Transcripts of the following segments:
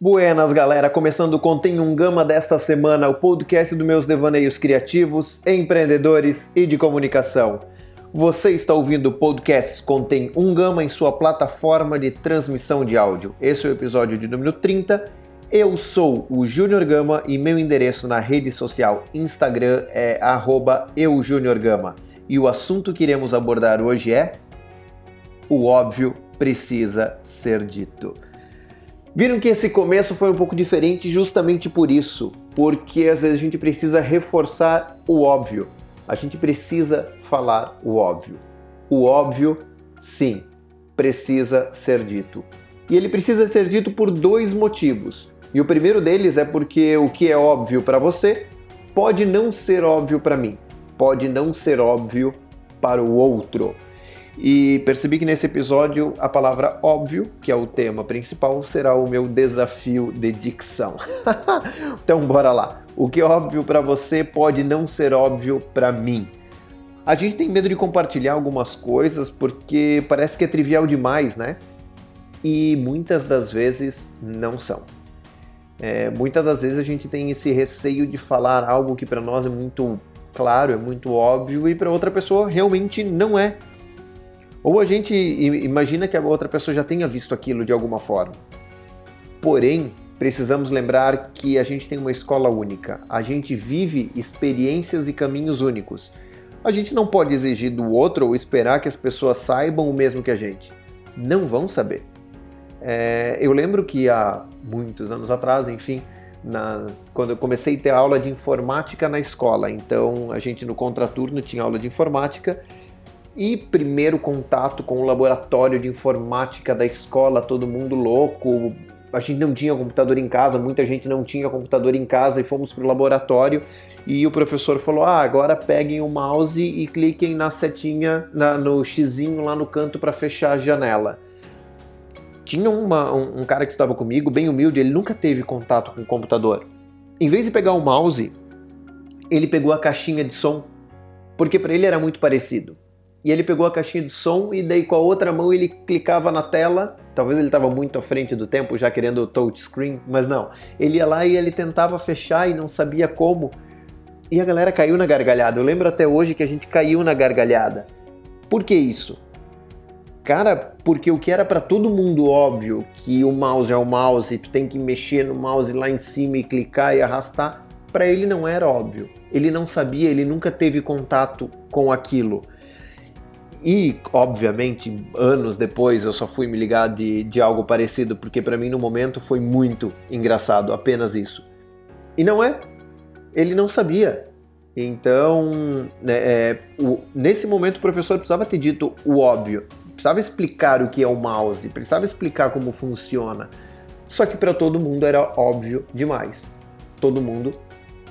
Buenas, galera! Começando o Contém um Gama desta semana, o podcast dos meus devaneios criativos, empreendedores e de comunicação. Você está ouvindo o podcast Contém um Gama em sua plataforma de transmissão de áudio. Esse é o episódio de número 30. Eu sou o Júnior Gama e meu endereço na rede social Instagram é eujuniorgama. E o assunto que iremos abordar hoje é o óbvio precisa ser dito. Viram que esse começo foi um pouco diferente justamente por isso, porque às vezes a gente precisa reforçar o óbvio. A gente precisa falar o óbvio. O óbvio, sim, precisa ser dito. E ele precisa ser dito por dois motivos. E o primeiro deles é porque o que é óbvio para você pode não ser óbvio para mim, pode não ser óbvio para o outro. E percebi que nesse episódio a palavra óbvio, que é o tema principal, será o meu desafio de dicção. então bora lá. O que é óbvio para você pode não ser óbvio para mim. A gente tem medo de compartilhar algumas coisas porque parece que é trivial demais, né? E muitas das vezes não são. É, muitas das vezes a gente tem esse receio de falar algo que para nós é muito claro, é muito óbvio e para outra pessoa realmente não é. Ou a gente imagina que a outra pessoa já tenha visto aquilo de alguma forma. Porém, precisamos lembrar que a gente tem uma escola única. A gente vive experiências e caminhos únicos. A gente não pode exigir do outro ou esperar que as pessoas saibam o mesmo que a gente. Não vão saber. É, eu lembro que há muitos anos atrás, enfim, na, quando eu comecei a ter aula de informática na escola, então a gente no contraturno tinha aula de informática e primeiro contato com o laboratório de informática da escola, todo mundo louco. A gente não tinha computador em casa, muita gente não tinha computador em casa e fomos para o laboratório e o professor falou: Ah, agora peguem o mouse e cliquem na setinha, na, no xizinho lá no canto para fechar a janela. Tinha uma, um, um cara que estava comigo, bem humilde, ele nunca teve contato com o computador. Em vez de pegar o mouse, ele pegou a caixinha de som, porque para ele era muito parecido e ele pegou a caixinha de som e daí com a outra mão ele clicava na tela. Talvez ele estava muito à frente do tempo, já querendo o touchscreen, mas não. Ele ia lá e ele tentava fechar e não sabia como. E a galera caiu na gargalhada. Eu lembro até hoje que a gente caiu na gargalhada. Por que isso? Cara, porque o que era para todo mundo óbvio, que o mouse é o mouse, tu tem que mexer no mouse lá em cima e clicar e arrastar, para ele não era óbvio. Ele não sabia, ele nunca teve contato com aquilo. E, obviamente, anos depois eu só fui me ligar de, de algo parecido, porque para mim no momento foi muito engraçado, apenas isso. E não é. Ele não sabia. Então, né, é, o, nesse momento o professor precisava ter dito o óbvio, precisava explicar o que é o mouse, precisava explicar como funciona. Só que para todo mundo era óbvio demais. Todo mundo,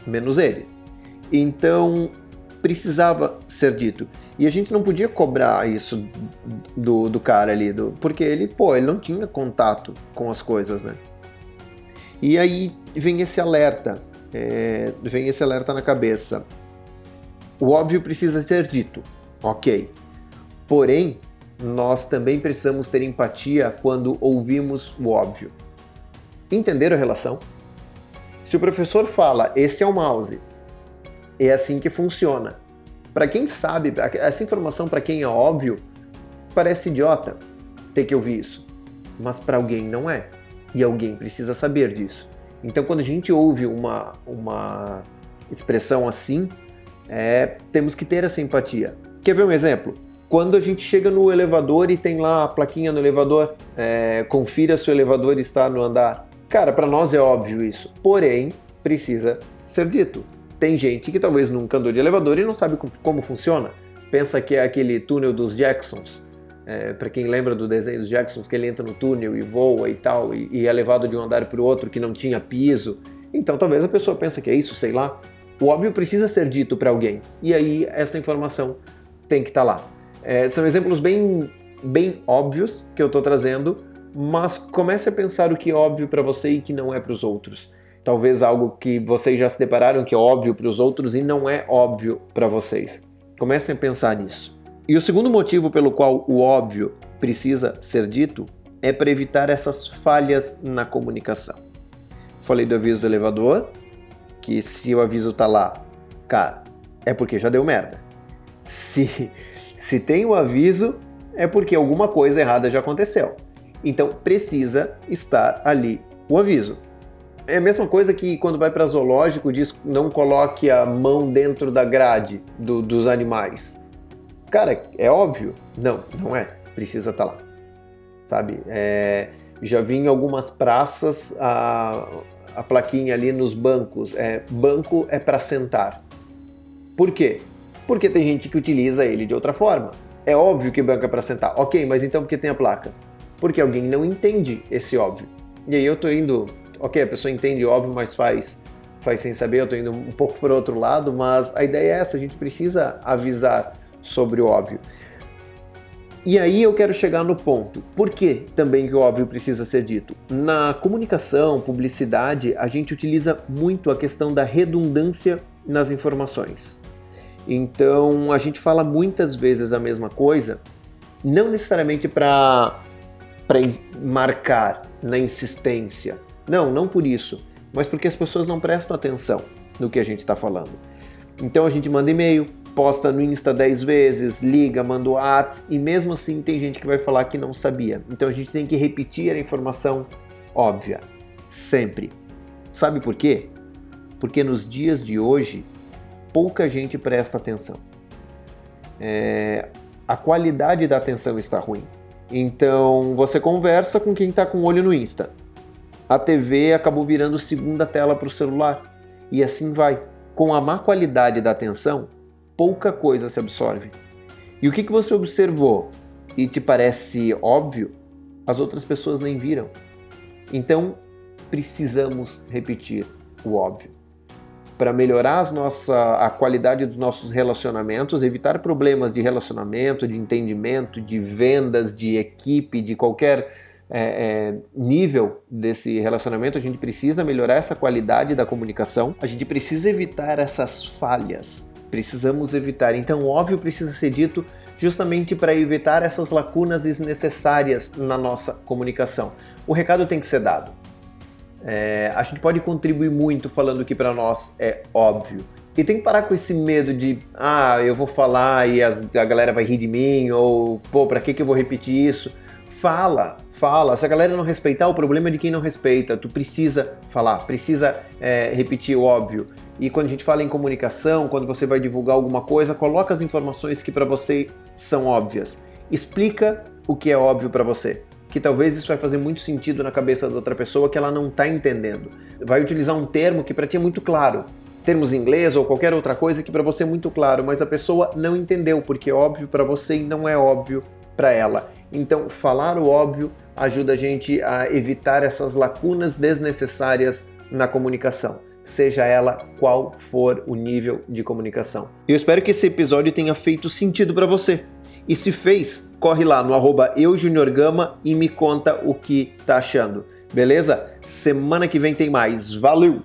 menos ele. Então, precisava ser dito. E a gente não podia cobrar isso do, do cara ali, do, porque ele, pô, ele não tinha contato com as coisas, né? E aí vem esse alerta, é, vem esse alerta na cabeça. O óbvio precisa ser dito, ok. Porém, nós também precisamos ter empatia quando ouvimos o óbvio. Entender a relação? Se o professor fala, esse é o mouse, é assim que funciona. Para quem sabe, essa informação para quem é óbvio, parece idiota ter que ouvir isso, mas para alguém não é. E alguém precisa saber disso. Então, quando a gente ouve uma, uma expressão assim, é, temos que ter essa empatia. Quer ver um exemplo? Quando a gente chega no elevador e tem lá a plaquinha no elevador, é, confira se o elevador está no andar. Cara, para nós é óbvio isso, porém precisa ser dito. Tem gente que talvez nunca andou de elevador e não sabe como funciona. Pensa que é aquele túnel dos Jacksons. É, para quem lembra do desenho dos Jacksons, que ele entra no túnel e voa e tal, e, e é levado de um andar para o outro que não tinha piso. Então talvez a pessoa pense que é isso, sei lá. O óbvio precisa ser dito para alguém. E aí essa informação tem que estar tá lá. É, são exemplos bem, bem óbvios que eu estou trazendo, mas comece a pensar o que é óbvio para você e que não é para os outros talvez algo que vocês já se depararam que é óbvio para os outros e não é óbvio para vocês. Comecem a pensar nisso. E o segundo motivo pelo qual o óbvio precisa ser dito é para evitar essas falhas na comunicação. Falei do aviso do elevador, que se o aviso tá lá, cara, é porque já deu merda. Se, se tem o aviso, é porque alguma coisa errada já aconteceu. Então precisa estar ali o aviso. É a mesma coisa que quando vai para zoológico diz não coloque a mão dentro da grade do, dos animais. Cara, é óbvio? Não, não é. Precisa estar tá lá. Sabe? É, já vi em algumas praças a, a plaquinha ali nos bancos. É, banco é para sentar. Por quê? Porque tem gente que utiliza ele de outra forma. É óbvio que banco é para sentar. Ok, mas então por que tem a placa? Porque alguém não entende esse óbvio. E aí eu tô indo ok, a pessoa entende óbvio, mas faz, faz sem saber, eu estou indo um pouco por outro lado, mas a ideia é essa, a gente precisa avisar sobre o óbvio. E aí eu quero chegar no ponto. Por que também que o óbvio precisa ser dito? Na comunicação, publicidade, a gente utiliza muito a questão da redundância nas informações. Então a gente fala muitas vezes a mesma coisa, não necessariamente para marcar na insistência, não, não por isso, mas porque as pessoas não prestam atenção no que a gente está falando. Então a gente manda e-mail, posta no Insta 10 vezes, liga, manda o WhatsApp e mesmo assim tem gente que vai falar que não sabia. Então a gente tem que repetir a informação óbvia, sempre. Sabe por quê? Porque nos dias de hoje pouca gente presta atenção. É, a qualidade da atenção está ruim. Então você conversa com quem está com o olho no Insta a TV acabou virando segunda tela para o celular. E assim vai. Com a má qualidade da atenção, pouca coisa se absorve. E o que, que você observou e te parece óbvio, as outras pessoas nem viram. Então, precisamos repetir o óbvio. Para melhorar nossa, a qualidade dos nossos relacionamentos, evitar problemas de relacionamento, de entendimento, de vendas, de equipe, de qualquer é, é, nível desse relacionamento, a gente precisa melhorar essa qualidade da comunicação, a gente precisa evitar essas falhas, precisamos evitar. Então, óbvio, precisa ser dito justamente para evitar essas lacunas desnecessárias na nossa comunicação. O recado tem que ser dado. É, a gente pode contribuir muito falando que para nós é óbvio. E tem que parar com esse medo de, ah, eu vou falar e as, a galera vai rir de mim, ou, pô, para que, que eu vou repetir isso? Fala, fala. Se a galera não respeitar, o problema é de quem não respeita. Tu precisa falar, precisa é, repetir o óbvio. E quando a gente fala em comunicação, quando você vai divulgar alguma coisa, coloca as informações que para você são óbvias. Explica o que é óbvio para você. Que talvez isso vai fazer muito sentido na cabeça da outra pessoa que ela não está entendendo. Vai utilizar um termo que para ti é muito claro, termos em inglês ou qualquer outra coisa que para você é muito claro, mas a pessoa não entendeu porque é óbvio para você e não é óbvio para ela. Então, falar o óbvio ajuda a gente a evitar essas lacunas desnecessárias na comunicação, seja ela qual for o nível de comunicação. Eu espero que esse episódio tenha feito sentido para você. E se fez, corre lá no eujuniorgama e me conta o que tá achando. Beleza? Semana que vem tem mais. Valeu!